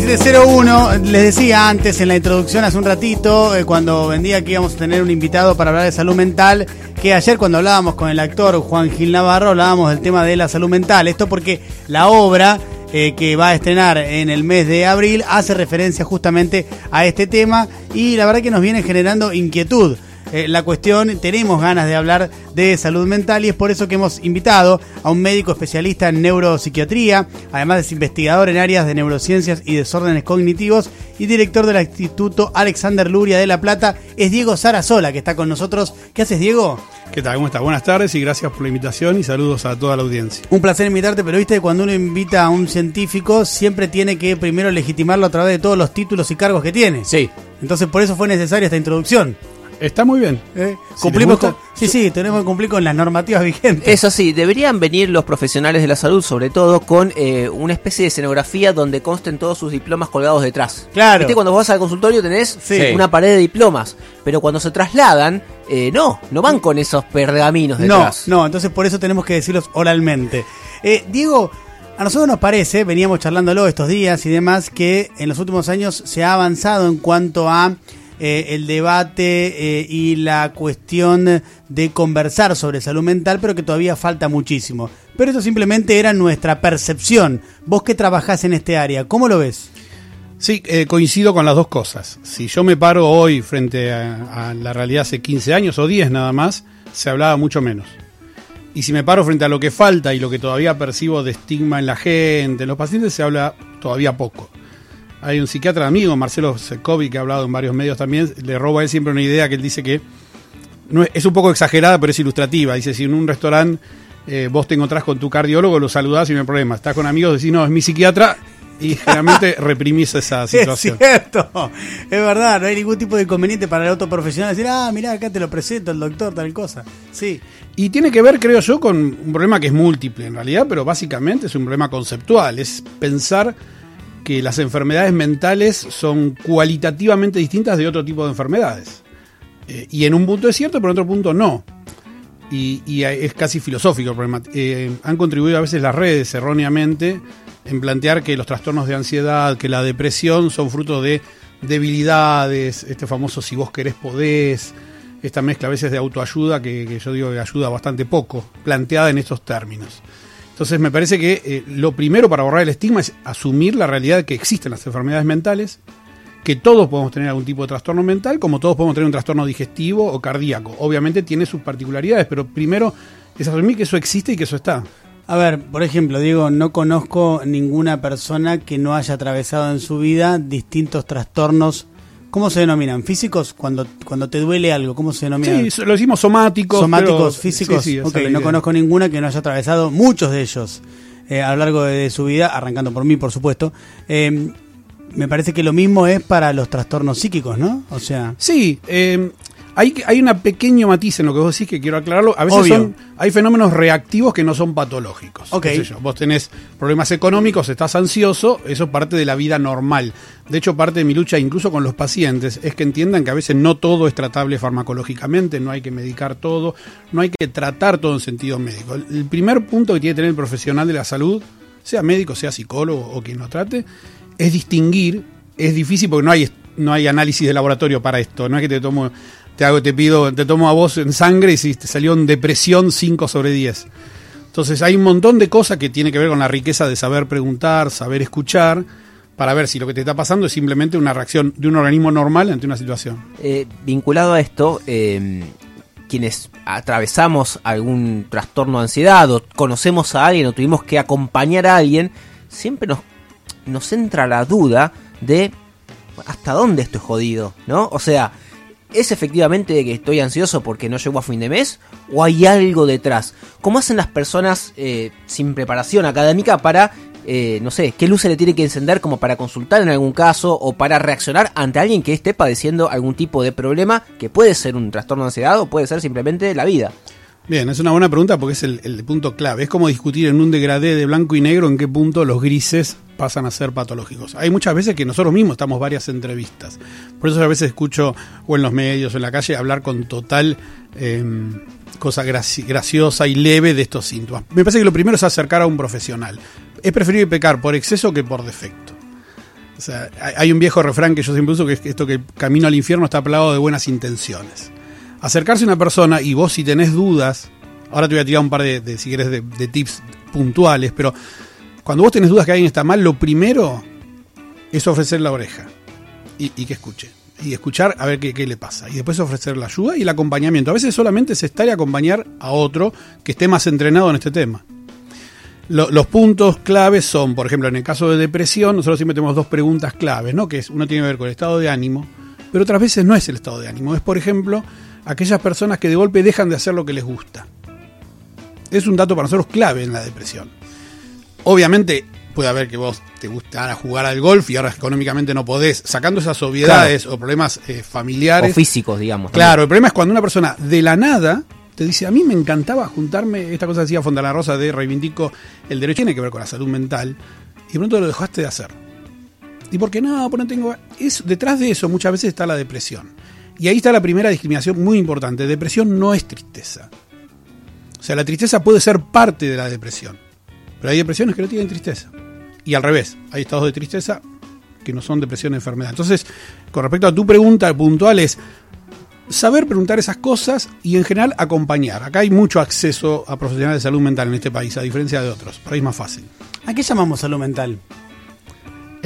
1701, les decía antes en la introducción hace un ratito, eh, cuando vendía que íbamos a tener un invitado para hablar de salud mental, que ayer cuando hablábamos con el actor Juan Gil Navarro hablábamos del tema de la salud mental. Esto porque la obra eh, que va a estrenar en el mes de abril hace referencia justamente a este tema y la verdad que nos viene generando inquietud. Eh, la cuestión, tenemos ganas de hablar de salud mental y es por eso que hemos invitado a un médico especialista en neuropsiquiatría, además es investigador en áreas de neurociencias y desórdenes cognitivos y director del Instituto Alexander Luria de La Plata, es Diego Sarasola que está con nosotros. ¿Qué haces, Diego? ¿Qué tal? ¿Cómo estás? Buenas tardes y gracias por la invitación y saludos a toda la audiencia. Un placer invitarte, pero viste, cuando uno invita a un científico, siempre tiene que primero legitimarlo a través de todos los títulos y cargos que tiene. Sí. Entonces, por eso fue necesaria esta introducción. Está muy bien. ¿Eh? Cumplimos con, sí, sí, tenemos que cumplir con las normativas vigentes. Eso sí, deberían venir los profesionales de la salud, sobre todo, con eh, una especie de escenografía donde consten todos sus diplomas colgados detrás. Claro. ¿Viste? Cuando vos vas al consultorio tenés Sí. una pared de diplomas, pero cuando se trasladan, eh, no, no van con esos pergaminos No, detrás. no, entonces por eso tenemos que decirlos oralmente. Eh, Diego, a nosotros nos parece, veníamos charlándolo estos días y demás, que en los últimos años se ha avanzado en cuanto a eh, el debate eh, y la cuestión de conversar sobre salud mental, pero que todavía falta muchísimo. Pero eso simplemente era nuestra percepción. Vos que trabajás en este área, ¿cómo lo ves? Sí, eh, coincido con las dos cosas. Si yo me paro hoy frente a, a la realidad hace 15 años o 10 nada más, se hablaba mucho menos. Y si me paro frente a lo que falta y lo que todavía percibo de estigma en la gente, en los pacientes, se habla todavía poco. Hay un psiquiatra amigo, Marcelo Secovi, que ha hablado en varios medios también, le robo a él siempre una idea que él dice que no es, es un poco exagerada, pero es ilustrativa. Dice, si en un restaurante eh, vos te encontrás con tu cardiólogo, lo saludás y no hay problema. Estás con amigos, decís, no, es mi psiquiatra, y generalmente reprimís esa situación. Es cierto, es verdad, no hay ningún tipo de inconveniente para el otro profesional decir, ah, mirá, acá te lo presento, el doctor, tal cosa. Sí, Y tiene que ver, creo yo, con un problema que es múltiple en realidad, pero básicamente es un problema conceptual. Es pensar que las enfermedades mentales son cualitativamente distintas de otro tipo de enfermedades. Eh, y en un punto es cierto, pero en otro punto no. Y, es casi filosófico el problema. Eh, han contribuido a veces las redes erróneamente en plantear que los trastornos de ansiedad, que la depresión son fruto de debilidades, este famoso si vos querés podés, esta mezcla a veces de autoayuda que, que yo digo que ayuda bastante poco, planteada en estos términos. Entonces me parece que eh, lo primero para borrar el estigma es asumir la realidad que existen las enfermedades mentales, que todos podemos tener algún tipo de trastorno mental, como todos podemos tener un trastorno digestivo o cardíaco. Obviamente tiene sus particularidades, pero primero es asumir que eso existe y que eso está. A ver, por ejemplo, Diego, no conozco ninguna persona que no haya atravesado en su vida distintos trastornos. ¿Cómo se denominan? ¿Físicos? Cuando, cuando te duele algo, ¿cómo se denominan? Sí, lo decimos somáticos. ¿Somáticos, pero- físicos? sí, ok, no idea. conozco ninguna que no haya atravesado muchos de ellos eh, a lo largo de, de su vida, arrancando por mí, por supuesto. Eh, me parece que lo mismo es para los trastornos psíquicos, ¿no? O sea, Sí, eh, hay, hay una pequeño matiz en lo que vos decís que quiero aclararlo. A veces Obvio. son, hay fenómenos reactivos que no son patológicos. Ok. Qué sé yo, Vos tenés problemas económicos, estás ansioso, eso es parte de la vida normal. De hecho, parte de mi lucha incluso con los pacientes es que entiendan que a veces no todo es tratable farmacológicamente, no hay que medicar todo, no hay que tratar todo en sentido médico. El, el primer punto que tiene que tener el profesional de la salud, sea médico, sea psicólogo o quien lo trate, es distinguir, es difícil porque no hay, no hay análisis de laboratorio para esto, no es que te tomo, te hago, te pido, te tomo a vos en sangre y si te salió en depresión 5 sobre 10. Entonces hay un montón de cosas que tiene que ver con la riqueza de saber preguntar, saber escuchar, para ver si lo que te está pasando es simplemente una reacción de un organismo normal ante una situación. Eh, vinculado a esto, eh, quienes atravesamos algún trastorno de ansiedad o conocemos a alguien o tuvimos que acompañar a alguien, siempre nos, nos entra la duda de hasta dónde esto es jodido, ¿no? O sea, ¿es efectivamente que estoy ansioso porque no llego a fin de mes? ¿O hay algo detrás? ¿Cómo hacen las personas eh, sin preparación académica para, eh, no sé, qué luz se le tiene que encender como para consultar en algún caso o para reaccionar ante alguien que esté padeciendo algún tipo de problema que puede ser un trastorno de ansiedad o puede ser simplemente la vida? Bien, es una buena pregunta porque es el, punto clave. Es como discutir en un degradé de blanco y negro en qué punto los grises pasan a ser patológicos. Hay muchas veces que nosotros mismos estamos varias entrevistas. Por eso a veces escucho o en los medios o en la calle hablar con total eh, cosa graci- graciosa y leve de estos síntomas. Me parece que lo primero es acercar a un profesional. Es preferible pecar por exceso que por defecto. O sea, hay- un viejo refrán que yo siempre uso que es esto que el camino al infierno está plagado de buenas intenciones. Acercarse a una persona y vos si tenés dudas, ahora te voy a tirar un par de, si querés, de, tips puntuales, pero cuando vos tenés dudas que alguien está mal, lo primero es ofrecer la oreja y, que escuche. Y escuchar a ver qué, le pasa. Y después ofrecer la ayuda y el acompañamiento. A veces solamente es estar y acompañar a otro que esté más entrenado en este tema. Lo- los puntos claves son, por ejemplo, en el caso de depresión, nosotros siempre tenemos dos preguntas claves, ¿no? Que es, uno tiene que ver con el estado de ánimo, pero otras veces no es el estado de ánimo. Es, por ejemplo, aquellas personas que de golpe dejan de hacer lo que les gusta. Es un dato para nosotros clave en la depresión. Obviamente puede haber que vos te gustara jugar al golf y ahora económicamente no podés, sacando esas obviedades o problemas eh, O familiares. físicos, digamos. Claro, el problema es cuando una persona de la nada te dice, a mí me encantaba juntarme, esta cosa decía Fontana Rosa de reivindico el derecho, tiene que ver con la salud mental, y de pronto lo dejaste de hacer. ¿Y por qué no? Pues no tengo... Es, detrás de eso muchas veces está la depresión. Y ahí está la primera discriminación muy importante. Depresión no es tristeza. O sea, la tristeza puede ser parte de la depresión. Pero hay depresiones que no tienen tristeza. Y al revés, hay estados de tristeza que no son depresión enfermedad. Entonces, con respecto a tu pregunta puntual es saber preguntar esas cosas y en general acompañar. Acá hay mucho acceso a profesionales de salud mental en este país, a diferencia de otros. Por ahí es más fácil. ¿A qué llamamos salud mental?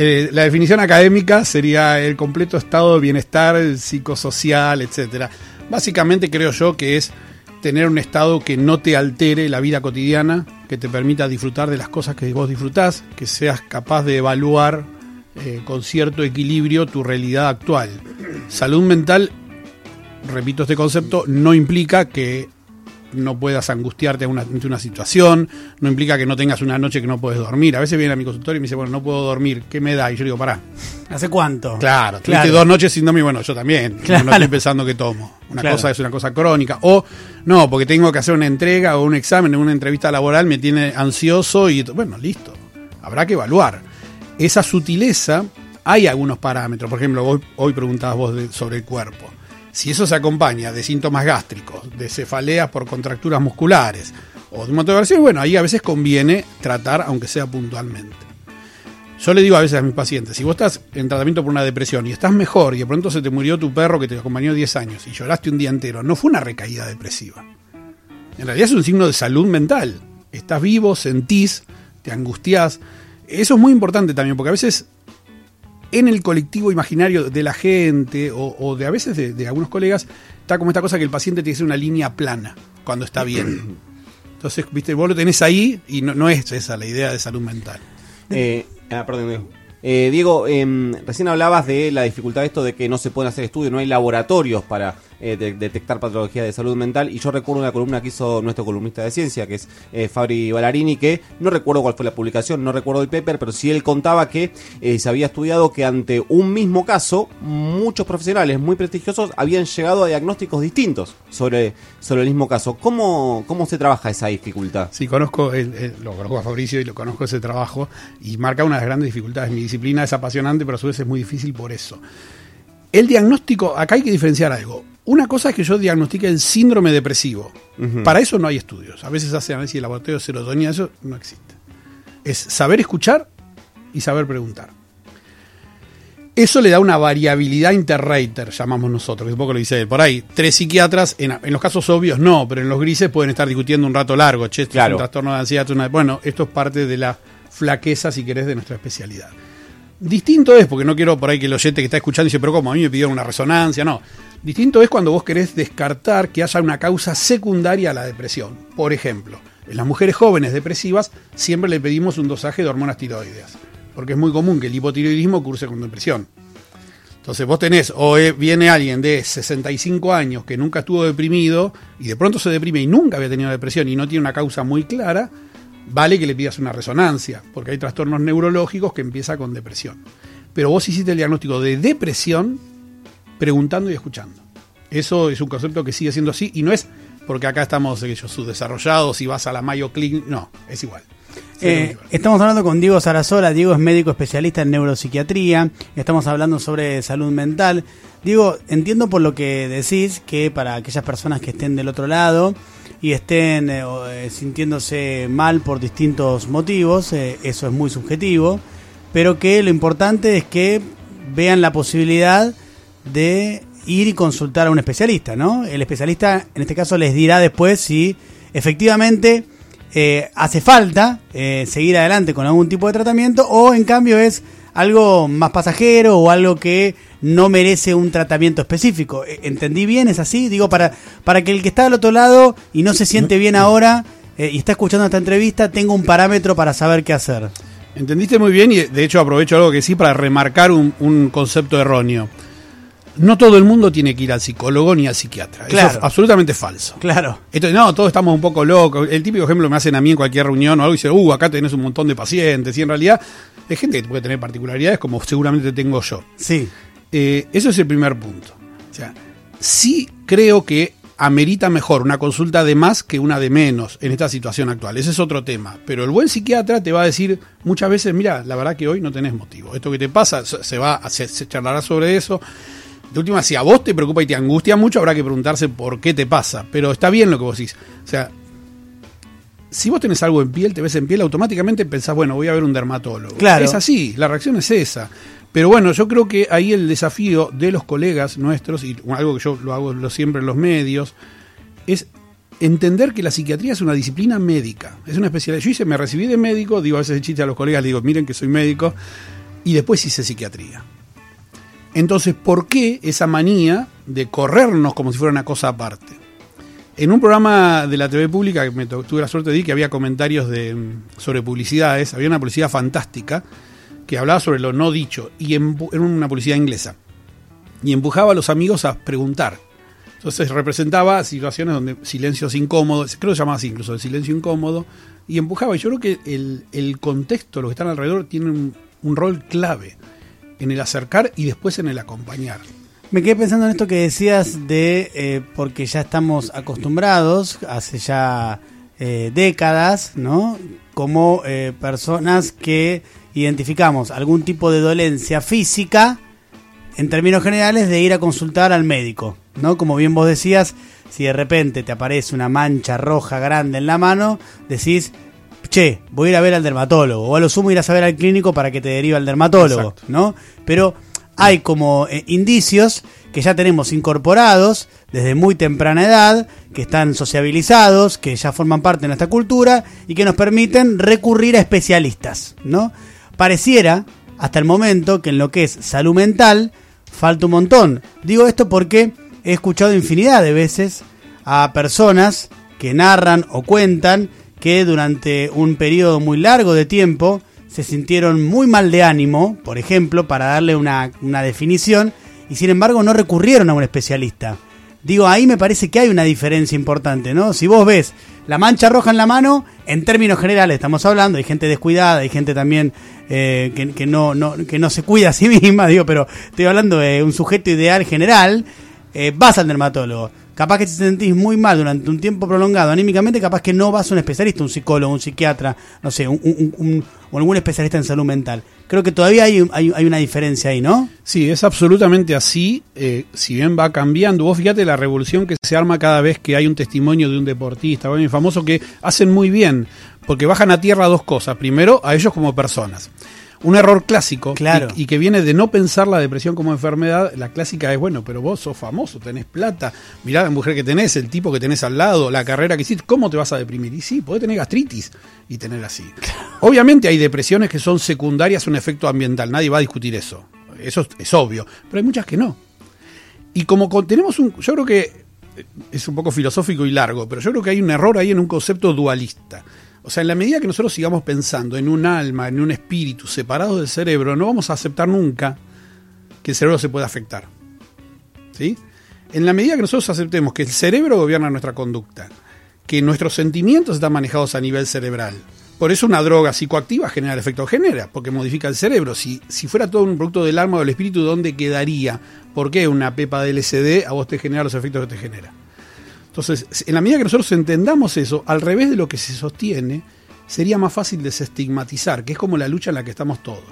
Eh, la definición académica sería el completo estado de bienestar psicosocial, etcétera. Básicamente creo yo que es tener un estado que no te altere la vida cotidiana, que te permita disfrutar de las cosas que vos disfrutás, que seas capaz de evaluar eh, con cierto equilibrio tu realidad actual. Salud mental, repito este concepto, no implica que no puedas angustiarte una- ante una situación, no implica que no tengas una noche que no puedes dormir. A veces viene a mi consultorio y me dice, bueno, no puedo dormir, ¿qué me da? Y yo digo, pará. ¿Hace cuánto? Claro, Claro. dos noches sin dormir, bueno, yo también. Claro. No estoy pensando que tomo. Una Claro. cosa es una cosa crónica. O, no, porque tengo que hacer una entrega o un examen, una entrevista laboral, me tiene ansioso y, bueno, listo. Habrá que evaluar. Esa sutileza, hay algunos parámetros. Por ejemplo, hoy, hoy preguntabas vos de- sobre el cuerpo. Si eso se acompaña de síntomas gástricos, de cefaleas por contracturas musculares o de un montón de bueno, ahí a veces conviene tratar, aunque sea puntualmente. Yo le digo a veces a mis pacientes, si vos estás en tratamiento por una depresión y estás mejor y de pronto se te murió tu perro que te acompañó 10 años y lloraste un día entero, no fue una recaída depresiva. En realidad es un signo de salud mental. Estás vivo, sentís, te angustiás. Eso es muy importante también, porque a veces en el colectivo imaginario de la gente o, o de a veces de, de algunos colegas está como esta cosa que el paciente tiene que ser una línea plana cuando está bien. Entonces, viste, vos lo tenés ahí y no, no es esa la idea de salud mental. Eh, ah, perdón, Diego. Eh, Diego, em, recién hablabas de la dificultad de esto de que no se pueden hacer estudios, no hay laboratorios para eh, de- detectar patología de salud mental. Y yo recuerdo una columna que hizo nuestro columnista de ciencia, que es eh, Fabri Ballarini, que no recuerdo cuál fue la publicación, no recuerdo el paper, pero sí él contaba que eh, se había estudiado que ante un mismo caso, muchos profesionales muy prestigiosos habían llegado a diagnósticos distintos sobre, sobre el mismo caso. ¿Cómo, cómo se trabaja esa dificultad? Sí, conozco, el- lo conozco a Fabricio y lo conozco ese trabajo y marca una de las grandes dificultades. Mi disciplina es apasionante, pero a su vez es muy difícil por eso. El diagnóstico, acá hay que diferenciar algo. Una cosa es que yo diagnostique el síndrome depresivo. Para eso no hay estudios. A veces hace análisis de laboratorio de serotonina, eso no existe. Es saber escuchar y saber preguntar. Eso le da una variabilidad interrater, llamamos nosotros, que es un poco lo dice él. Por ahí, tres psiquiatras, en, en los casos obvios no, pero en los grises pueden estar discutiendo un rato largo. Che, esto es Claro. un trastorno de ansiedad. una- Bueno, esto es parte de la flaqueza, si querés, de nuestra especialidad. Distinto es, porque no quiero por ahí que el oyente que está escuchando dice, pero ¿cómo? A mí me pidieron una resonancia, no. Distinto es cuando vos querés descartar que haya una causa secundaria a la depresión. Por ejemplo, en las mujeres jóvenes depresivas siempre le pedimos un dosaje de hormonas tiroideas, porque es muy común que el hipotiroidismo curse con depresión. Entonces vos tenés, o eh, viene alguien de 65 años que nunca estuvo deprimido y de pronto se deprime y nunca había tenido depresión y no tiene una causa muy clara, vale que le pidas una resonancia, porque hay trastornos neurológicos que empiezan con depresión. Pero vos hiciste el diagnóstico de depresión preguntando y escuchando. Eso es un concepto que sigue siendo así y no es porque acá estamos ellos subdesarrollados y vas a la Mayo Clinic, no, es igual. Eh, estamos hablando con Diego Sarasola. Diego es médico especialista en neuropsiquiatría. Estamos hablando sobre salud mental. Diego, entiendo por lo que decís que para aquellas personas que estén del otro lado y estén eh, eh, sintiéndose mal por distintos motivos, eh, eso es muy subjetivo. pero que lo importante es que vean la posibilidad de ir y consultar a un especialista, ¿no? El especialista en este caso les dirá después si efectivamente hace falta seguir adelante con algún tipo de tratamiento o en cambio es algo más pasajero o algo que no merece un tratamiento específico. Eh, ¿Entendí bien? ¿Es así? Digo, para, para que el que está al otro lado y no se siente bien ahora y está escuchando esta entrevista tenga un parámetro para saber qué hacer. Entendiste muy bien y de hecho aprovecho algo que sí para remarcar un, un concepto erróneo no todo el mundo tiene que ir al psicólogo ni al psiquiatra. Eso es absolutamente falso. Claro. Entonces, no, todos estamos un poco locos. El típico ejemplo que me hacen a mí en cualquier reunión o algo y dicen, uh, acá tenés un montón de pacientes. Y en realidad es gente que puede tener particularidades como seguramente tengo yo. Sí. Eh, eso es el primer punto. O sea, sí creo que amerita mejor una consulta de más que una de menos en esta situación actual. Ese es otro tema. Pero el buen psiquiatra te va a decir muchas veces, mira, la verdad que hoy no tenés motivo. Esto que te pasa, se va, se, se charlará sobre eso de última, si a vos te preocupa y te angustia mucho, habrá que preguntarse por qué te pasa. Pero está bien lo que vos decís. O sea, si vos tenés algo en piel, te ves en piel, automáticamente pensás, bueno, voy a ver un dermatólogo. Claro. Es así, la reacción es esa. Pero bueno, yo creo que ahí el desafío de los colegas nuestros, y algo que yo lo hago siempre en los medios, es entender que la psiquiatría es una disciplina médica, es una especialidad. Yo hice, me recibí de médico, digo a veces de chiste a los colegas, digo, miren que soy médico, y después hice psiquiatría. Entonces, ¿por qué esa manía de corrernos como si fuera una cosa aparte? En un programa de la TV pública que me tuve la suerte de ir, que había comentarios de, sobre publicidades, había una publicidad fantástica que hablaba sobre lo no dicho, y era una publicidad inglesa, y empujaba a los amigos a preguntar. Entonces representaba situaciones donde silencios incómodos, creo que se llamaba así incluso, el silencio incómodo, y empujaba. Y yo creo que el, contexto, lo que están alrededor, tiene un rol clave en el acercar y después en el acompañar. Me quedé pensando en esto que decías de, eh, porque ya estamos acostumbrados, hace ya eh, décadas, ¿no? Como eh, personas que identificamos algún tipo de dolencia física, en términos generales, de ir a consultar al médico, ¿no? Como bien vos decías, si de repente te aparece una mancha roja grande en la mano, decís, che, voy a ir a ver al dermatólogo, o a lo sumo ir a saber al clínico para que te deriva al dermatólogo, ¿no? Pero hay como eh, indicios que ya tenemos incorporados desde muy temprana edad, que están sociabilizados, que ya forman parte de nuestra cultura y que nos permiten recurrir a especialistas, ¿no? Pareciera, hasta el momento, que en lo que es salud mental, falta un montón. Digo esto porque he escuchado infinidad de veces a personas que narran o cuentan que durante un periodo muy largo de tiempo se sintieron muy mal de ánimo, por ejemplo, para darle una, definición, y sin embargo no recurrieron a un especialista. Digo, ahí me parece que hay una diferencia importante, ¿no? Si vos ves la mancha roja en la mano, en términos generales estamos hablando, hay gente descuidada, hay gente también eh, que, no, que no se cuida a sí misma, digo, pero estoy hablando de un sujeto ideal general, eh, vas al dermatólogo capaz que te sentís muy mal durante un tiempo prolongado anímicamente, capaz que no vas a un especialista, un psicólogo, un psiquiatra, no sé, un, o algún especialista en salud mental. Creo que todavía hay, hay, una diferencia ahí, ¿no? Sí, es absolutamente así, eh, si bien va cambiando. Vos fíjate la revolución que se arma cada vez que hay un testimonio de un deportista, muy famoso, que hacen muy bien, porque bajan a tierra dos cosas. Primero, a ellos como personas un error clásico claro. y, que viene de no pensar la depresión como enfermedad. La clásica es, bueno, pero vos sos famoso, tenés plata, mirá la mujer que tenés, el tipo que tenés al lado, la carrera que hiciste, ¿cómo te vas a deprimir? Y sí, podés tener gastritis y tener así. Obviamente hay depresiones que son secundarias a un efecto ambiental, nadie va a discutir eso. Eso es, obvio, pero hay muchas que no. Y como tenemos un, yo creo que es un poco filosófico y largo, pero yo creo que hay un error ahí en un concepto dualista. O sea, en la medida que nosotros sigamos pensando en un alma, en un espíritu separado del cerebro, no vamos a aceptar nunca que el cerebro se pueda afectar. ¿Sí? En la medida que nosotros aceptemos que el cerebro gobierna nuestra conducta, que nuestros sentimientos están manejados a nivel cerebral, por eso una droga psicoactiva genera el efecto genera, porque modifica el cerebro. Si, si fuera todo un producto del alma o del espíritu, ¿dónde quedaría? ¿Por qué una pepa de LSD a vos te genera los efectos que te genera? Entonces, en la medida que nosotros entendamos eso, al revés de lo que se sostiene, sería más fácil desestigmatizar, que es como la lucha en la que estamos todos.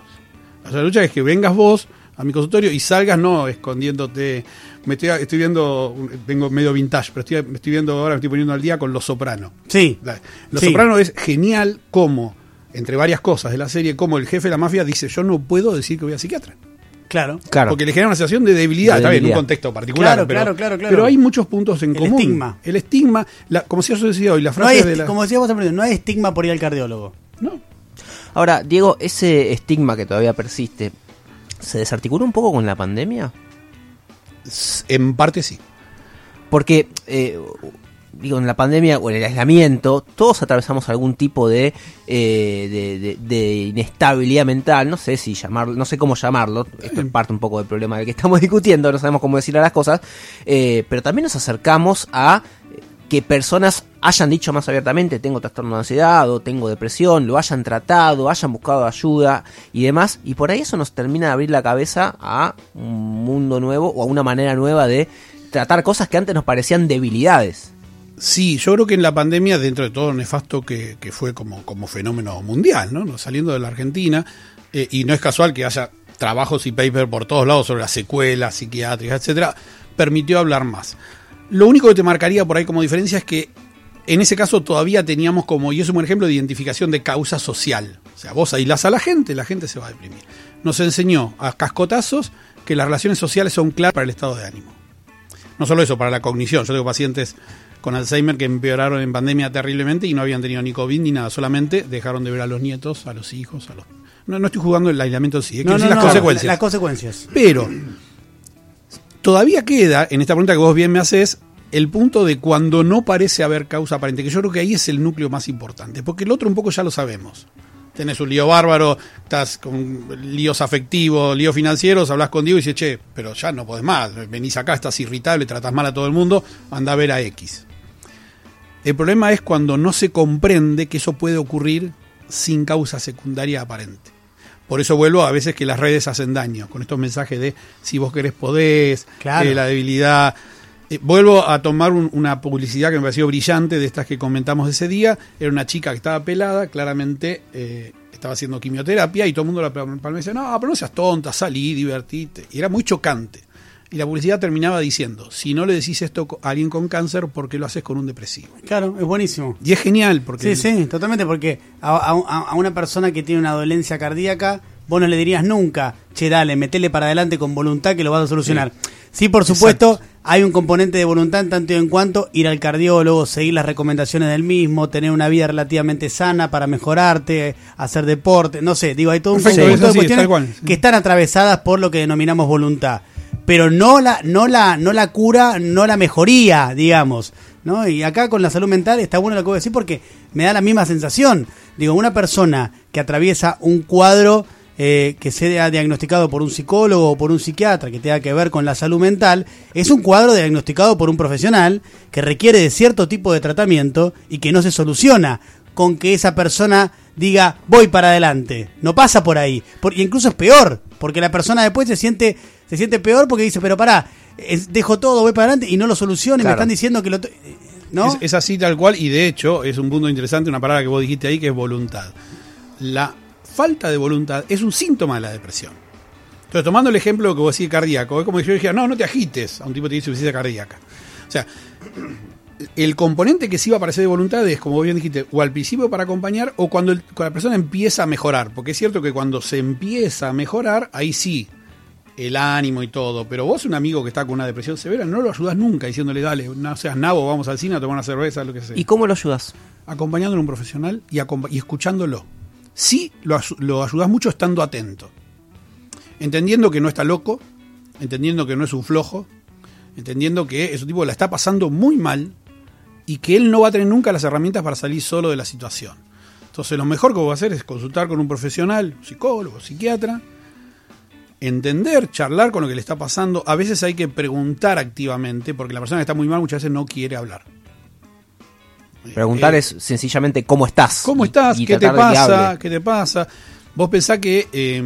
la lucha es que vengas vos a mi consultorio y salgas no escondiéndote. Me estoy, estoy viendo, vengo medio vintage, pero estoy, me estoy viendo ahora, me estoy poniendo al día con Los Soprano. Sí. Los Soprano es genial como entre varias cosas de la serie, como el jefe de la mafia dice, yo no puedo decir que voy a psiquiatra. Claro. Claro. Porque le genera una sensación de debilidad, De está bien, en un debilidad. contexto particular. Claro, pero, claro, claro, claro. pero hay muchos puntos en El común. estigma. El estigma, la, como si yo decía hoy, la No frase hay, de la... como decías vos, no hay estigma por ir al cardiólogo. No, Ahora, Diego, ese estigma que todavía persiste, ¿se desarticuló un poco con la pandemia? en parte sí. Porque, eh, digo, en la pandemia o en el aislamiento, todos atravesamos algún tipo de, eh, de, de- de inestabilidad mental, no sé si llamarlo, no sé cómo llamarlo, esto es parte un poco del problema del que estamos discutiendo, no sabemos cómo decir a las cosas, eh, pero también nos acercamos a que personas hayan dicho más abiertamente tengo trastorno de ansiedad o tengo depresión, lo hayan tratado, hayan buscado ayuda y demás, y por ahí eso nos termina de abrir la cabeza a un mundo nuevo o a una manera nueva de tratar cosas que antes nos parecían debilidades. Sí, yo creo que en la pandemia, dentro de todo nefasto que, que fue como, como fenómeno mundial, ¿no? Saliendo de la Argentina, eh, y no es casual que haya trabajos y papers por todos lados sobre las secuelas psiquiátricas, etcétera, permitió hablar más. Lo único que te marcaría por ahí como diferencia es que en ese caso todavía teníamos como, y es un ejemplo de identificación de causa social. O sea, vos aislás a la gente, la gente se va a deprimir. Nos enseñó a cascotazos que las relaciones sociales son claras para el estado de ánimo. No solo eso, para la cognición. Yo tengo pacientes con Alzheimer que empeoraron en pandemia terriblemente y no habían tenido ni COVID ni nada, solamente dejaron de ver a los nietos, a los hijos, a los... No, no estoy jugando el aislamiento en sí, es que No, no, las consecuencias. Las consecuencias. Pero todavía queda, en esta pregunta que vos bien me haces, el punto de cuando no parece haber causa aparente, que yo creo que ahí es el núcleo más importante, porque el otro un poco ya lo sabemos. Tenés un lío bárbaro, estás con líos afectivos, líos financieros, hablas con Diego y dices, che, pero ya no podés más, venís acá, estás irritable, tratás mal a todo el mundo, anda a ver a X. El problema es cuando no se comprende que eso puede ocurrir sin causa secundaria aparente. Por eso vuelvo a veces que las redes hacen daño, con estos mensajes de si vos querés podés, Claro. eh, la debilidad. Eh, vuelvo a tomar un- una publicidad que me pareció brillante de estas que comentamos ese día. Era una chica que estaba pelada, claramente eh, estaba haciendo quimioterapia y todo el mundo la palma y decía, no, pero no seas tonta, salí, divertite. Y era muy chocante. Y la publicidad terminaba diciendo, si no le decís esto a alguien con cáncer, ¿por qué lo haces con un depresivo? Claro, es buenísimo. Y es genial porque... Sí, sí, totalmente, porque a, a- a una persona que tiene una dolencia cardíaca, vos no le dirías nunca, che, dale, metele para adelante con voluntad que lo vas a solucionar. Sí, por supuesto, hay un componente de voluntad en tanto y en cuanto ir al cardiólogo, seguir las recomendaciones del mismo, tener una vida relativamente sana para mejorarte, hacer deporte, no sé, digo, hay todo un Perfecto, conjunto de sí, cuestiones tal cual, sí. que están atravesadas por lo que denominamos voluntad. Pero no la, no la, no la cura, no la mejoría, digamos. ¿no? Y acá con la salud mental está bueno lo que voy a decir porque me da la misma sensación. Digo, una persona que atraviesa un cuadro eh, que sea diagnosticado por un psicólogo o por un psiquiatra que tenga que ver con la salud mental, es un cuadro diagnosticado por un profesional que requiere de cierto tipo de tratamiento y que no se soluciona con que esa persona diga voy para adelante. No pasa por ahí. Y incluso es peor, porque la persona después se siente, se siente peor porque dice, pero pará, es- dejo todo, voy para adelante y no lo soluciono y me Claro. están diciendo que lo... ¿No? Es, es así tal cual y de hecho es un punto interesante, una palabra que vos dijiste ahí que es voluntad. La falta de voluntad es un síntoma de la depresión. Entonces, tomando el ejemplo que vos decís cardíaco, es como si yo dijera, no, no te agites a un tipo que tiene insuficiencia cardíaca. O sea, el componente que sí va a aparecer de voluntad es, como bien dijiste, o al principio para acompañar o cuando, el- cuando la persona empieza a mejorar. Porque es cierto que cuando se empieza a mejorar, ahí sí, el ánimo y todo. Pero vos, un amigo que está con una depresión severa, no lo ayudas nunca diciéndole, dale, no seas nabo, vamos al cine a tomar una cerveza, lo que sea. ¿Y cómo lo ayudas? Acompañándolo a un profesional y, escuchándolo. Sí, lo, lo ayudas mucho estando atento. Entendiendo que no está loco, entendiendo que no es un flojo, entendiendo que ese tipo la está pasando muy mal y que él no va a tener nunca las herramientas para salir solo de la situación. Entonces lo mejor que va a hacer es consultar con un profesional, psicólogo, psiquiatra, entender, charlar con lo que le está pasando. A veces hay que preguntar activamente porque la persona que está muy mal muchas veces no quiere hablar. Preguntar Eh, es sencillamente cómo estás. ¿Cómo estás? y ¿Qué te pasa? ¿Qué te pasa? Vos pensás que eh,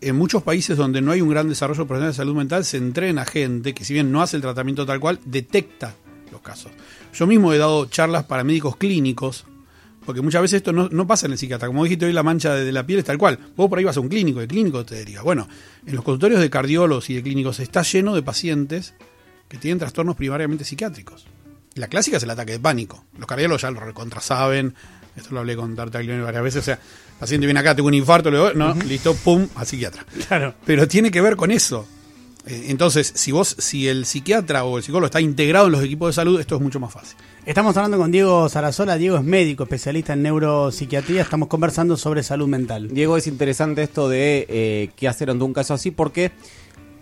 en muchos países donde no hay un gran desarrollo profesional de salud mental se entrena gente que si bien no hace el tratamiento tal cual, detecta los casos. Yo mismo he dado charlas para médicos clínicos, porque muchas veces esto no, no pasa en el psiquiatra. Como dijiste hoy, la mancha de, de la piel es tal cual. Vos por ahí vas a un clínico, el clínico te diría, bueno, en los consultorios de cardiólogos y de clínicos está lleno de pacientes que tienen trastornos primariamente psiquiátricos. La clásica es el ataque de pánico. Los cardiólogos ya lo recontra saben, Esto lo hablé con Tartaglione varias veces. O sea, el paciente viene acá, tengo un infarto, le digo, no, listo, pum, al psiquiatra. Claro. Pero tiene que ver con eso. Eh, Entonces, si vos, si el psiquiatra o el psicólogo está integrado en los equipos de salud, esto es mucho más fácil. Estamos hablando con Diego Sarasola. Diego es médico, especialista en neuropsiquiatría. Estamos conversando sobre salud mental. Diego, es interesante esto de eh, qué hacer ante un caso así, porque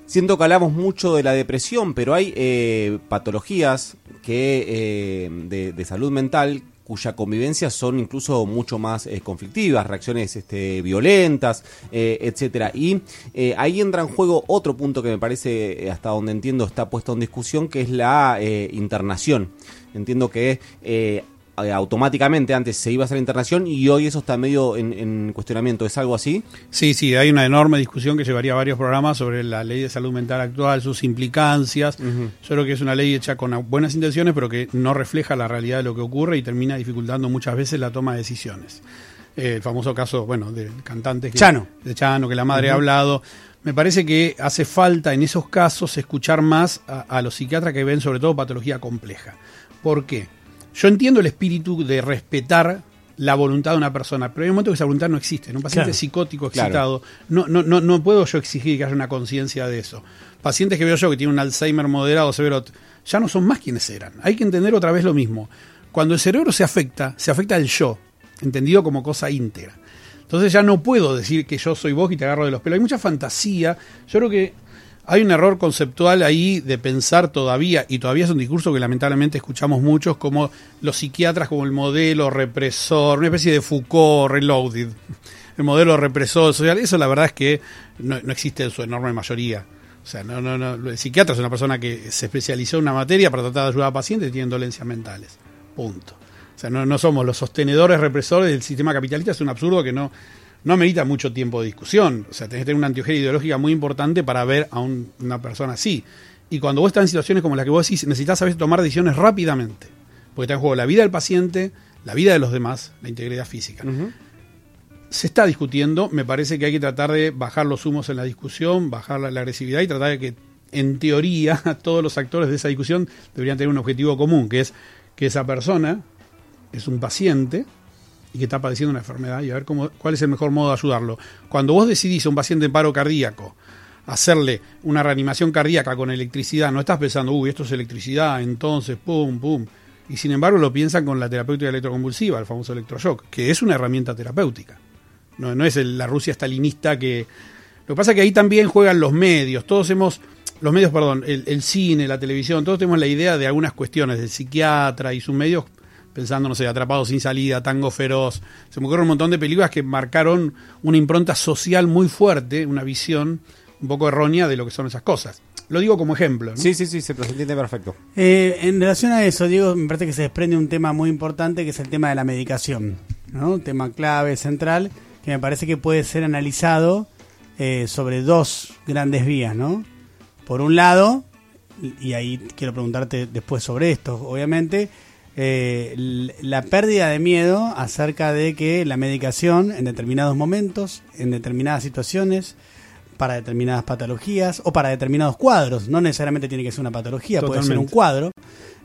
siento que hablamos mucho de la depresión, pero hay eh, patologías que eh, de, de salud mental cuya convivencia son incluso mucho más eh, conflictivas, reacciones este, violentas, eh, etcétera. Y eh, ahí entra en juego otro punto que me parece, eh, hasta donde entiendo, está puesto en discusión, que es la internación. Entiendo que automáticamente antes se iba a hacer la internación y hoy eso está medio en, en cuestionamiento. ¿Es algo así? Sí, sí, hay una enorme discusión que llevaría varios programas sobre la ley de salud mental actual, sus implicancias. Yo creo que es una ley hecha con buenas intenciones, pero que no refleja la realidad de lo que ocurre y termina dificultando muchas veces la toma de decisiones. Eh, el famoso caso, bueno, del cantante que, Chano. de Chano, que la madre ha hablado. Me parece que hace falta en esos casos escuchar más a, a los psiquiatras que ven sobre todo patología compleja. ¿Por qué? Yo entiendo el espíritu de respetar la voluntad de una persona, pero hay un momento que esa voluntad no existe. En un paciente Claro. psicótico, Claro. excitado, no, no, no, no puedo yo exigir que haya una conciencia de eso. Pacientes que veo yo que tienen un Alzheimer moderado, severo, ya no son más quienes eran. Hay que entender otra vez lo mismo. Cuando el cerebro se afecta, se afecta el yo, entendido como cosa íntegra. Entonces ya no puedo decir que yo soy vos y te agarro de los pelos. Hay mucha fantasía. Yo creo que hay un error conceptual ahí de pensar todavía, y todavía es un discurso que lamentablemente escuchamos muchos, como los psiquiatras como el modelo represor, una especie de Foucault reloaded, el modelo represor social. Eso la verdad es que no, no existe en su enorme mayoría. O sea, no, no, no. El psiquiatra es una persona que se especializó en una materia para tratar de ayudar a pacientes que tienen dolencias mentales. Punto. O sea, no, no somos los sostenedores represores del sistema capitalista, es un absurdo que no, no amerita mucho tiempo de discusión. O sea, tenés que tener una antiogenia ideológica muy importante para ver a un- una persona así. Y cuando vos estás en situaciones como las que vos decís, necesitas a veces tomar decisiones rápidamente. Porque está en juego la vida del paciente, la vida de los demás, la integridad física. Se está discutiendo, me parece que hay que tratar de bajar los humos en la discusión, bajar la, la agresividad y tratar de que, en teoría, todos los actores de esa discusión deberían tener un objetivo común, que es que esa persona es un paciente y que está padeciendo una enfermedad y a ver cómo, cuál es el mejor modo de ayudarlo. Cuando vos decidís a un paciente en paro cardíaco hacerle una reanimación cardíaca con electricidad, no estás pensando, uy, esto es electricidad, entonces, pum, pum. Y sin embargo lo piensan con la terapéutica electroconvulsiva, el famoso electroshock, que es una herramienta terapéutica. No, no es la Rusia stalinista que... Lo que pasa es que ahí también juegan los medios. Todos hemos... Los medios, perdón, el, el cine, la televisión, todos tenemos la idea de algunas cuestiones del psiquiatra y sus medios pensando, no sé, Atrapado sin salida, Tango feroz. Se me ocurren un montón de películas que marcaron una impronta social muy fuerte, una visión un poco errónea de lo que son esas cosas. Lo digo como ejemplo. ¿no? Sí, sí, sí, se se entiende perfecto. Eh, en relación a eso, Diego, me parece que se desprende un tema muy importante que es el tema de la medicación. ¿no? Un tema clave, central, que me parece que puede ser analizado eh, sobre dos grandes vías. ¿no? Por un lado, y ahí quiero preguntarte después sobre esto, obviamente, eh, la pérdida de miedo acerca de que la medicación en determinados momentos, en determinadas situaciones, para determinadas patologías o para determinados cuadros, no necesariamente tiene que ser una patología, puede ser un cuadro,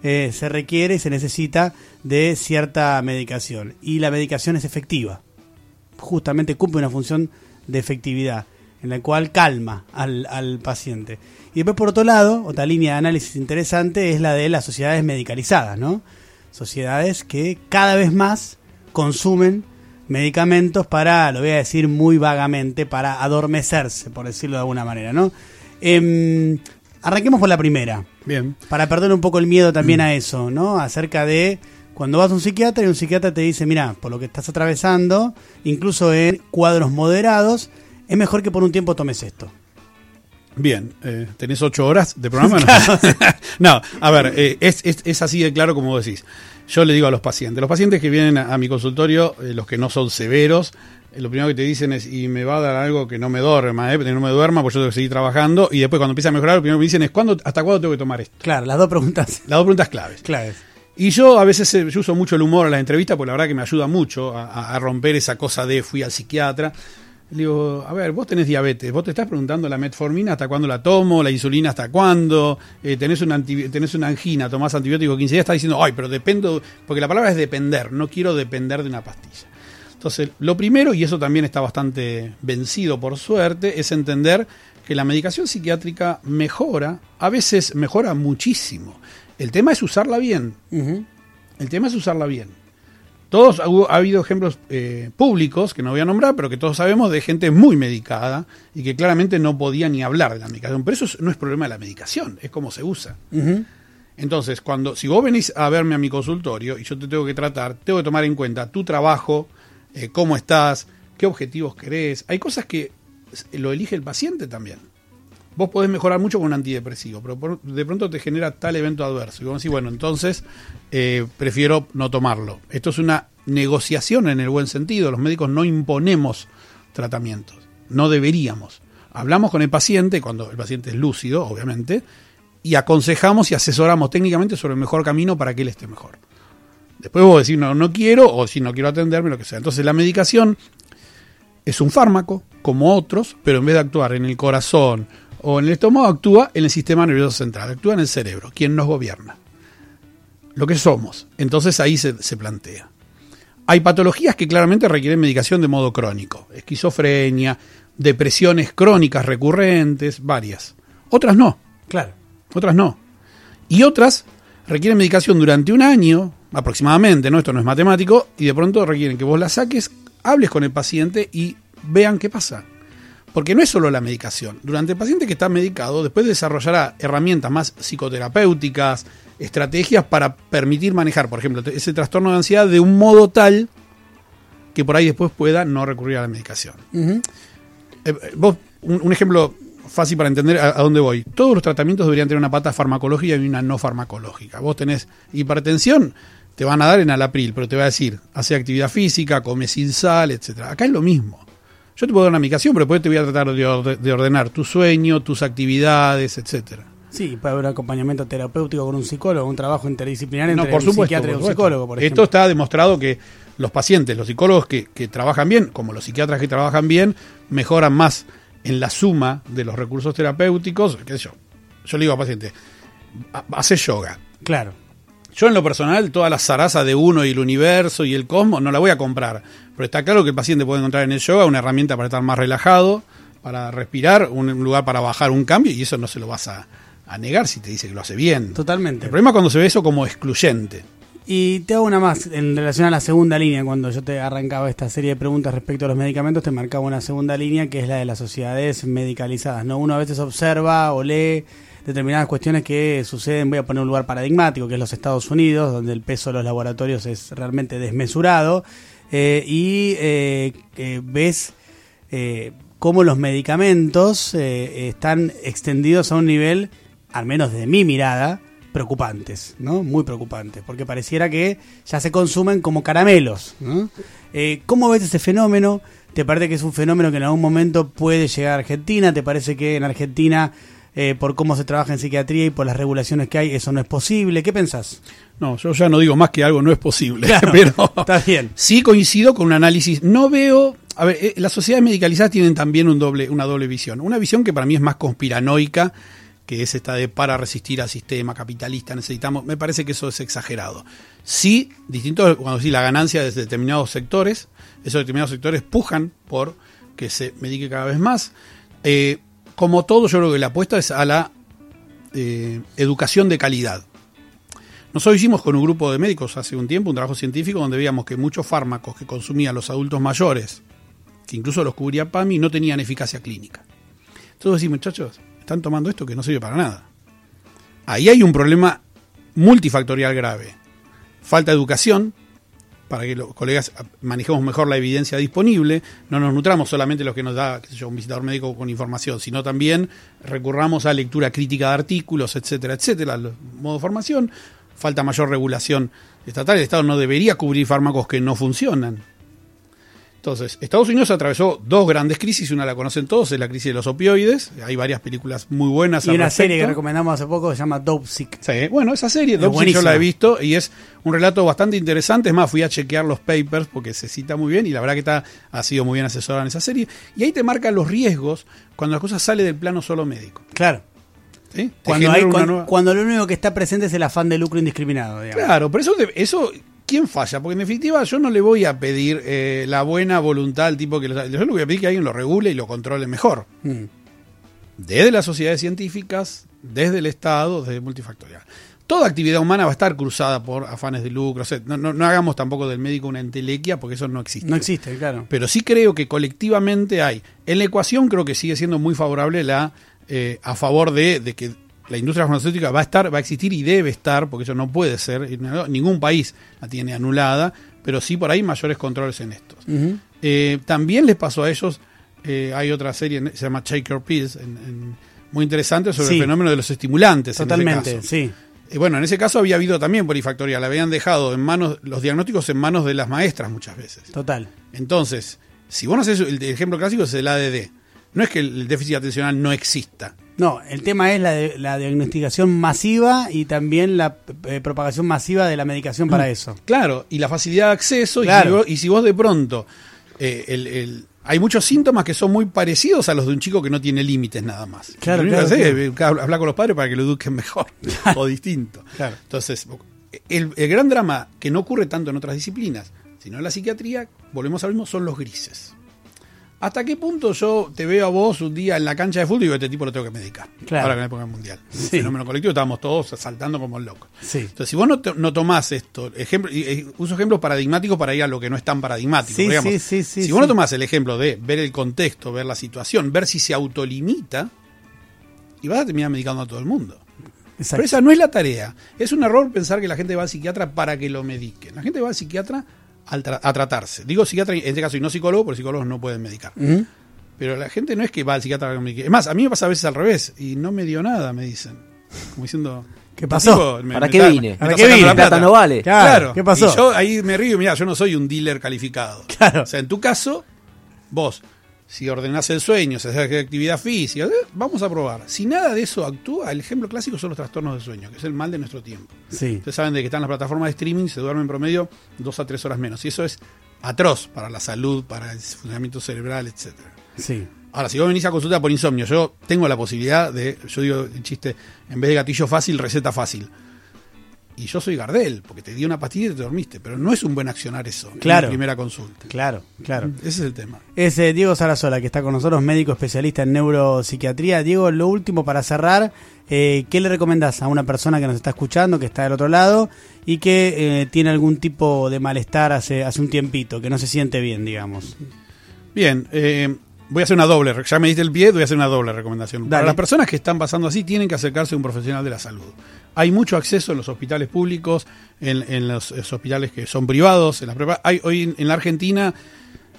eh, se requiere y se necesita de cierta medicación. Y la medicación es efectiva, justamente cumple una función de efectividad, en la cual calma al, al paciente. Y después, por otro lado, otra línea de análisis interesante es la de las sociedades medicalizadas, ¿no? Sociedades que cada vez más consumen medicamentos para, lo voy a decir muy vagamente, para adormecerse, por decirlo de alguna manera, ¿no? Em, arranquemos por la primera Bien. para perder un poco el miedo también a eso, ¿no? Acerca de cuando vas a un psiquiatra y un psiquiatra te dice, mira, por lo que estás atravesando, incluso en cuadros moderados, es mejor que por un tiempo tomes esto. Bien, eh, ¿tenés ocho horas de programa? No, a ver, eh, es, es, es así de claro como decís. Yo le digo a los pacientes, los pacientes que vienen a, a mi consultorio, eh, los que no son severos, eh, lo primero que te dicen es, y me va a dar algo que no me duerma, eh, que no me duerma, pues yo tengo que seguir trabajando, y después cuando empieza a mejorar, lo primero que me dicen es, ¿cuándo, ¿hasta cuándo tengo que tomar esto? Claro, las dos preguntas Las dos preguntas claves. claves. Y yo a veces yo uso mucho el humor en las entrevistas, porque la verdad que me ayuda mucho a romper esa cosa de fui al psiquiatra. Le digo, a ver, vos tenés diabetes, vos te estás preguntando la metformina hasta cuándo la tomo, la insulina hasta cuándo, eh, tenés, una tenés una angina, tomás antibiótico 15 días, estás diciendo, ay, pero dependo, porque la palabra es depender, no quiero depender de una pastilla. Entonces, lo primero, y eso también está bastante vencido por suerte, es entender que la medicación psiquiátrica mejora, a veces mejora muchísimo. El tema es usarla bien. El tema es usarla bien. Todos ha, ha habido ejemplos eh, públicos que no voy a nombrar, pero que todos sabemos de gente muy medicada y que claramente no podía ni hablar de la medicación. Pero eso es- no es problema de la medicación, es cómo se usa. Entonces, cuando si vos venís a verme a mi consultorio y yo te tengo que tratar, tengo que tomar en cuenta tu trabajo, eh, cómo estás, qué objetivos querés. Hay cosas que s- lo elige el paciente también. Vos podés mejorar mucho con un antidepresivo, pero de pronto te genera tal evento adverso. Y vos decís, bueno, entonces eh, prefiero no tomarlo. Esto es una negociación en el buen sentido. Los médicos no imponemos tratamientos. No deberíamos. Hablamos con el paciente, cuando el paciente es lúcido, obviamente, y aconsejamos y asesoramos técnicamente sobre el mejor camino para que él esté mejor. Después vos decís, no, no quiero, o si no quiero atenderme, lo que sea. Entonces la medicación es un fármaco, como otros, pero en vez de actuar en el corazón o en el estómago, actúa en el sistema nervioso central, actúa en el cerebro, quien nos gobierna. Lo que somos. Entonces ahí se, se plantea. Hay patologías que claramente requieren medicación de modo crónico. Esquizofrenia, depresiones crónicas recurrentes, varias. Otras no Claro. otras no. Y otras requieren medicación durante un año, aproximadamente, ¿no? Esto no es matemático, y de pronto requieren que vos la saques, hables con el paciente y vean qué pasa. Porque no es solo la medicación. Durante el paciente que está medicado, después desarrollará herramientas más psicoterapéuticas, estrategias para permitir manejar, por ejemplo, ese trastorno de ansiedad de un modo tal que por ahí después pueda no recurrir a la medicación. Eh, eh, vos, un, un ejemplo fácil para entender a, a dónde voy. Todos los tratamientos deberían tener una pata farmacológica y una no farmacológica. Vos tenés hipertensión, te van a dar en alapril, pero te va a decir, hace actividad física, come sin sal, etcétera. Acá es lo mismo. Yo te puedo dar una medicación, pero después te voy a tratar de, orde- de ordenar tu sueño, tus actividades, etcétera. Sí, puede haber un acompañamiento terapéutico con un psicólogo, un trabajo interdisciplinar entre No, por un supuesto. psiquiatra y un psicólogo, por Esto está demostrado que los pacientes, los psicólogos que, que trabajan bien, como los psiquiatras que trabajan bien, mejoran más en la suma de los recursos terapéuticos. ¿Qué sé yo? Yo le digo al paciente, "Ha- hace yoga. Claro. Yo en lo personal, toda la zaraza de uno y el universo y el cosmos no la voy a comprar. Pero está claro que el paciente puede encontrar en el yoga una herramienta para estar más relajado, para respirar, un lugar para bajar un cambio, y eso no se lo vas a, a negar si te dice que lo hace bien. Totalmente. El problema es cuando se ve eso como excluyente. Y te hago una más en relación a la segunda línea. Cuando yo te arrancaba esta serie de preguntas respecto a los medicamentos, te marcaba una segunda línea que es la de las sociedades medicalizadas. ¿no? Uno a veces observa o lee determinadas cuestiones que suceden, voy a poner un lugar paradigmático, que es los Estados Unidos, donde el peso de los laboratorios es realmente desmesurado, eh, y eh, eh, ves cómo los medicamentos están extendidos a un nivel, al menos de mi mirada, preocupantes, ¿no? Muy preocupantes, porque pareciera que ya se consumen como caramelos, ¿Cómo ves ese fenómeno? ¿Te parece que es un fenómeno que en algún momento puede llegar a Argentina? ¿Te parece que en Argentina, eh, por cómo se trabaja en psiquiatría y por las regulaciones que hay, eso no es posible? ¿Qué pensás? No, yo ya no digo más que algo no es posible. Claro, pero está bien. Sí coincido con un análisis. No veo. A ver, eh, las sociedades medicalizadas tienen también un doble, una doble visión. Una visión que para mí es más conspiranoica, que es esta de para resistir al sistema capitalista necesitamos. Me parece que eso es exagerado. Sí, distinto cuando sí la ganancia de determinados sectores, esos determinados sectores pujan por que se medique cada vez más. Eh, como todo, yo creo que la apuesta es a la eh, educación de calidad. Nosotros hicimos con un grupo de médicos hace un tiempo un trabajo científico donde veíamos que muchos fármacos que consumían los adultos mayores, que incluso los cubría PAMI, no tenían eficacia clínica. Entonces decimos, muchachos, están tomando esto que no sirve para nada. Ahí hay un problema multifactorial grave. Falta de educación para que los colegas manejemos mejor la evidencia disponible, no nos nutramos solamente los que nos da un visitador médico con información, sino también recurramos a lectura crítica de artículos, etcétera, etcétera, modo de formación. Falta mayor regulación estatal. El Estado no debería cubrir fármacos que no funcionan. Entonces, Estados Unidos atravesó dos grandes crisis, una la conocen todos, es la crisis de los opioides. Hay varias películas muy buenas. Y al una serie que recomendamos hace poco se llama Dope Sick. Sí, bueno, esa serie, Es Dopsic, yo la he visto y es un relato bastante interesante. Es más, fui a chequear los papers porque se cita muy bien y la verdad que está, ha sido muy bien asesorada en esa serie. Y ahí te marca los riesgos cuando la cosa sale del plano solo médico. Claro. ¿sí? Cuando, hay, nueva- cuando lo único que está presente es el afán de lucro indiscriminado. digamos. Claro, pero eso, eso ¿quién falla? Porque en definitiva yo no le voy a pedir eh, la buena voluntad al tipo que lo Yo le voy a pedir que alguien lo regule y lo controle mejor. Mm. desde las sociedades científicas, desde el Estado, desde multifactorial. Toda actividad humana va a estar cruzada por afanes de lucro. o sea, no, no- no hagamos tampoco del médico una entelequia porque eso no existe. No existe, claro. Pero sí creo que colectivamente hay. En la ecuación creo que sigue siendo muy favorable la eh, a favor de, de que la industria farmacéutica va a estar, va a existir y debe estar, porque eso no puede ser. Ningún país la tiene anulada, pero sí por ahí mayores controles en estos. Eh, también les pasó a ellos, eh, hay otra serie, se llama Pills, en- en- muy interesante sobre Sí. el fenómeno de los estimulantes. en ese Totalmente, caso. sí. Bueno, en ese caso había habido también polifactorial, habían dejado en manos los diagnósticos en manos de las maestras muchas veces. Total. Entonces, si vos no haces el ejemplo clásico es el ADD. No es que el déficit atencional no exista. No, el tema es la, de- la diagnosticación masiva y también la eh, propagación masiva de la medicación para eso. Claro, y la facilidad de acceso, y Claro. si vos- y, si vos, de pronto, eh, el- el- hay muchos síntomas que son muy parecidos a los de un chico que no tiene límites nada más. Claro, Lo claro, hacer claro. es hablar con los padres para que lo eduquen mejor o distinto. Claro. Entonces, el, el gran drama que no ocurre tanto en otras disciplinas, sino en la psiquiatría, volvemos al mismo, son los grises. ¿Hasta qué punto yo te veo a vos un día en la cancha de fútbol y digo, este tipo lo tengo que medicar? Claro. Ahora que en la época mundial. Sí. Fenómeno colectivo, estábamos todos saltando como locos. Sí. Entonces, si vos no, no tomás esto, ejemplo, y- uso ejemplos paradigmáticos para ir a lo que no es tan paradigmático. Sí, digamos. sí, si vos no tomás el ejemplo de ver el contexto, ver la situación, ver si se autolimita, y vas a terminar medicando a todo el mundo. Exacto. Pero esa no es la tarea. Es un error pensar que la gente va al psiquiatra para que lo mediquen. La gente va al psiquiatra tra- a tratarse. Digo psiquiatra en este caso y no psicólogo, porque psicólogos no pueden medicar. Pero la gente no es que va al psiquiatra para que me medique. Es más, a mí me pasa a veces al revés y no me dio nada, me dicen. Como diciendo. ¿Qué "Este pasó? tipo me- ¿Para me qué está- vine? me ¿Para qué vine? la Plata no vale. Claro, ¿qué pasó? Y yo ahí me río, mira, yo no soy un dealer calificado. Claro. O sea, en tu caso, vos, si ordenás el sueño, si haces actividad física, eh, vamos a probar. Si nada de eso actúa, el ejemplo clásico son los trastornos de sueño, que es el mal de nuestro tiempo. Sí. Ustedes saben de que están las plataformas de streaming, se duermen en promedio dos a tres horas menos. Y eso es atroz para la salud, para el funcionamiento cerebral, etcétera. Sí. Ahora, si vos venís a consulta por insomnio, yo tengo la posibilidad de, yo digo el chiste, en vez de gatillo fácil, receta fácil. Y yo soy Gardel, porque te di una pastilla y te dormiste, pero no es un buen accionar eso en Claro. la primera consulta. Claro, claro. Ese es el tema. Es eh, Diego Sarasola, que está con nosotros, médico especialista en neuropsiquiatría. Diego, lo último para cerrar, eh, ¿qué le recomendás a una persona que nos está escuchando, que está del otro lado y que eh, tiene algún tipo de malestar hace, hace un tiempito, que no se siente bien, digamos? Bien, eh, voy a hacer una doble, ya me diste el pie, voy a hacer una doble recomendación. Para las personas que están pasando así, tienen que acercarse a un profesional de la salud. Hay mucho acceso en los hospitales públicos, en, en los, los hospitales que son privados, en las hay hoy en, la Argentina,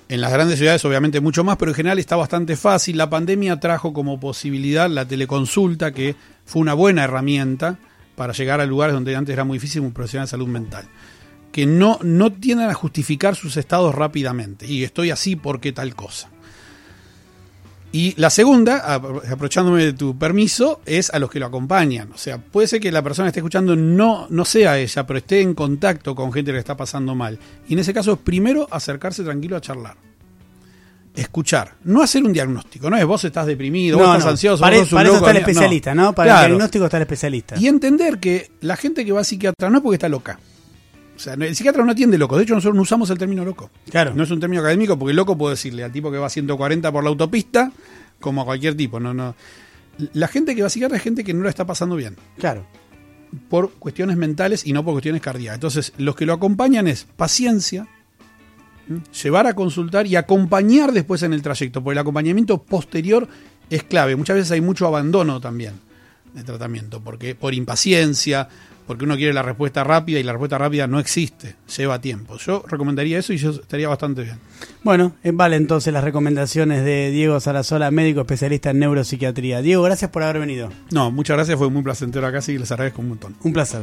en las grandes ciudades obviamente mucho más, pero en general está bastante fácil. La pandemia trajo como posibilidad la teleconsulta, que fue una buena herramienta para llegar a lugares donde antes era muy difícil un profesional de salud mental que no, no tiendan a justificar sus estados rápidamente. Y estoy así porque tal cosa. Y la segunda, apro- aprovechándome de tu permiso, es a los que lo acompañan. O sea, puede ser que la persona que esté escuchando no, no sea ella, pero esté en contacto con gente que le está pasando mal. Y en ese caso, primero acercarse tranquilo a charlar. Escuchar. No hacer un diagnóstico. No es vos estás deprimido, vos estás ansioso, para, vos sos un para eso loco, está el especialista, ¿no? Para el diagnóstico está el especialista. Y entender que la gente que va a psiquiatra no es porque está loca. O sea, el psiquiatra no atiende loco. De hecho, nosotros no usamos el término loco. Claro. No es un término académico porque loco puedo decirle al tipo que va a 140 por la autopista como a cualquier tipo. No, no. La gente que va a psiquiatra es gente que no la está pasando bien Claro. por cuestiones mentales y no por cuestiones cardíacas. Entonces, los que lo acompañan es paciencia, llevar a consultar y acompañar después en el trayecto, porque el acompañamiento posterior es clave. Muchas veces hay mucho abandono también de tratamiento, porque por impaciencia, porque uno quiere la respuesta rápida y la respuesta rápida no existe, lleva tiempo. Yo recomendaría eso y yo estaría bastante bien. Bueno, eh, vale entonces las recomendaciones de Diego Sarasola, médico especialista en neuropsiquiatría. Diego, gracias por haber venido. No, muchas gracias, fue muy placentero acá, y les agradezco un montón. Un placer.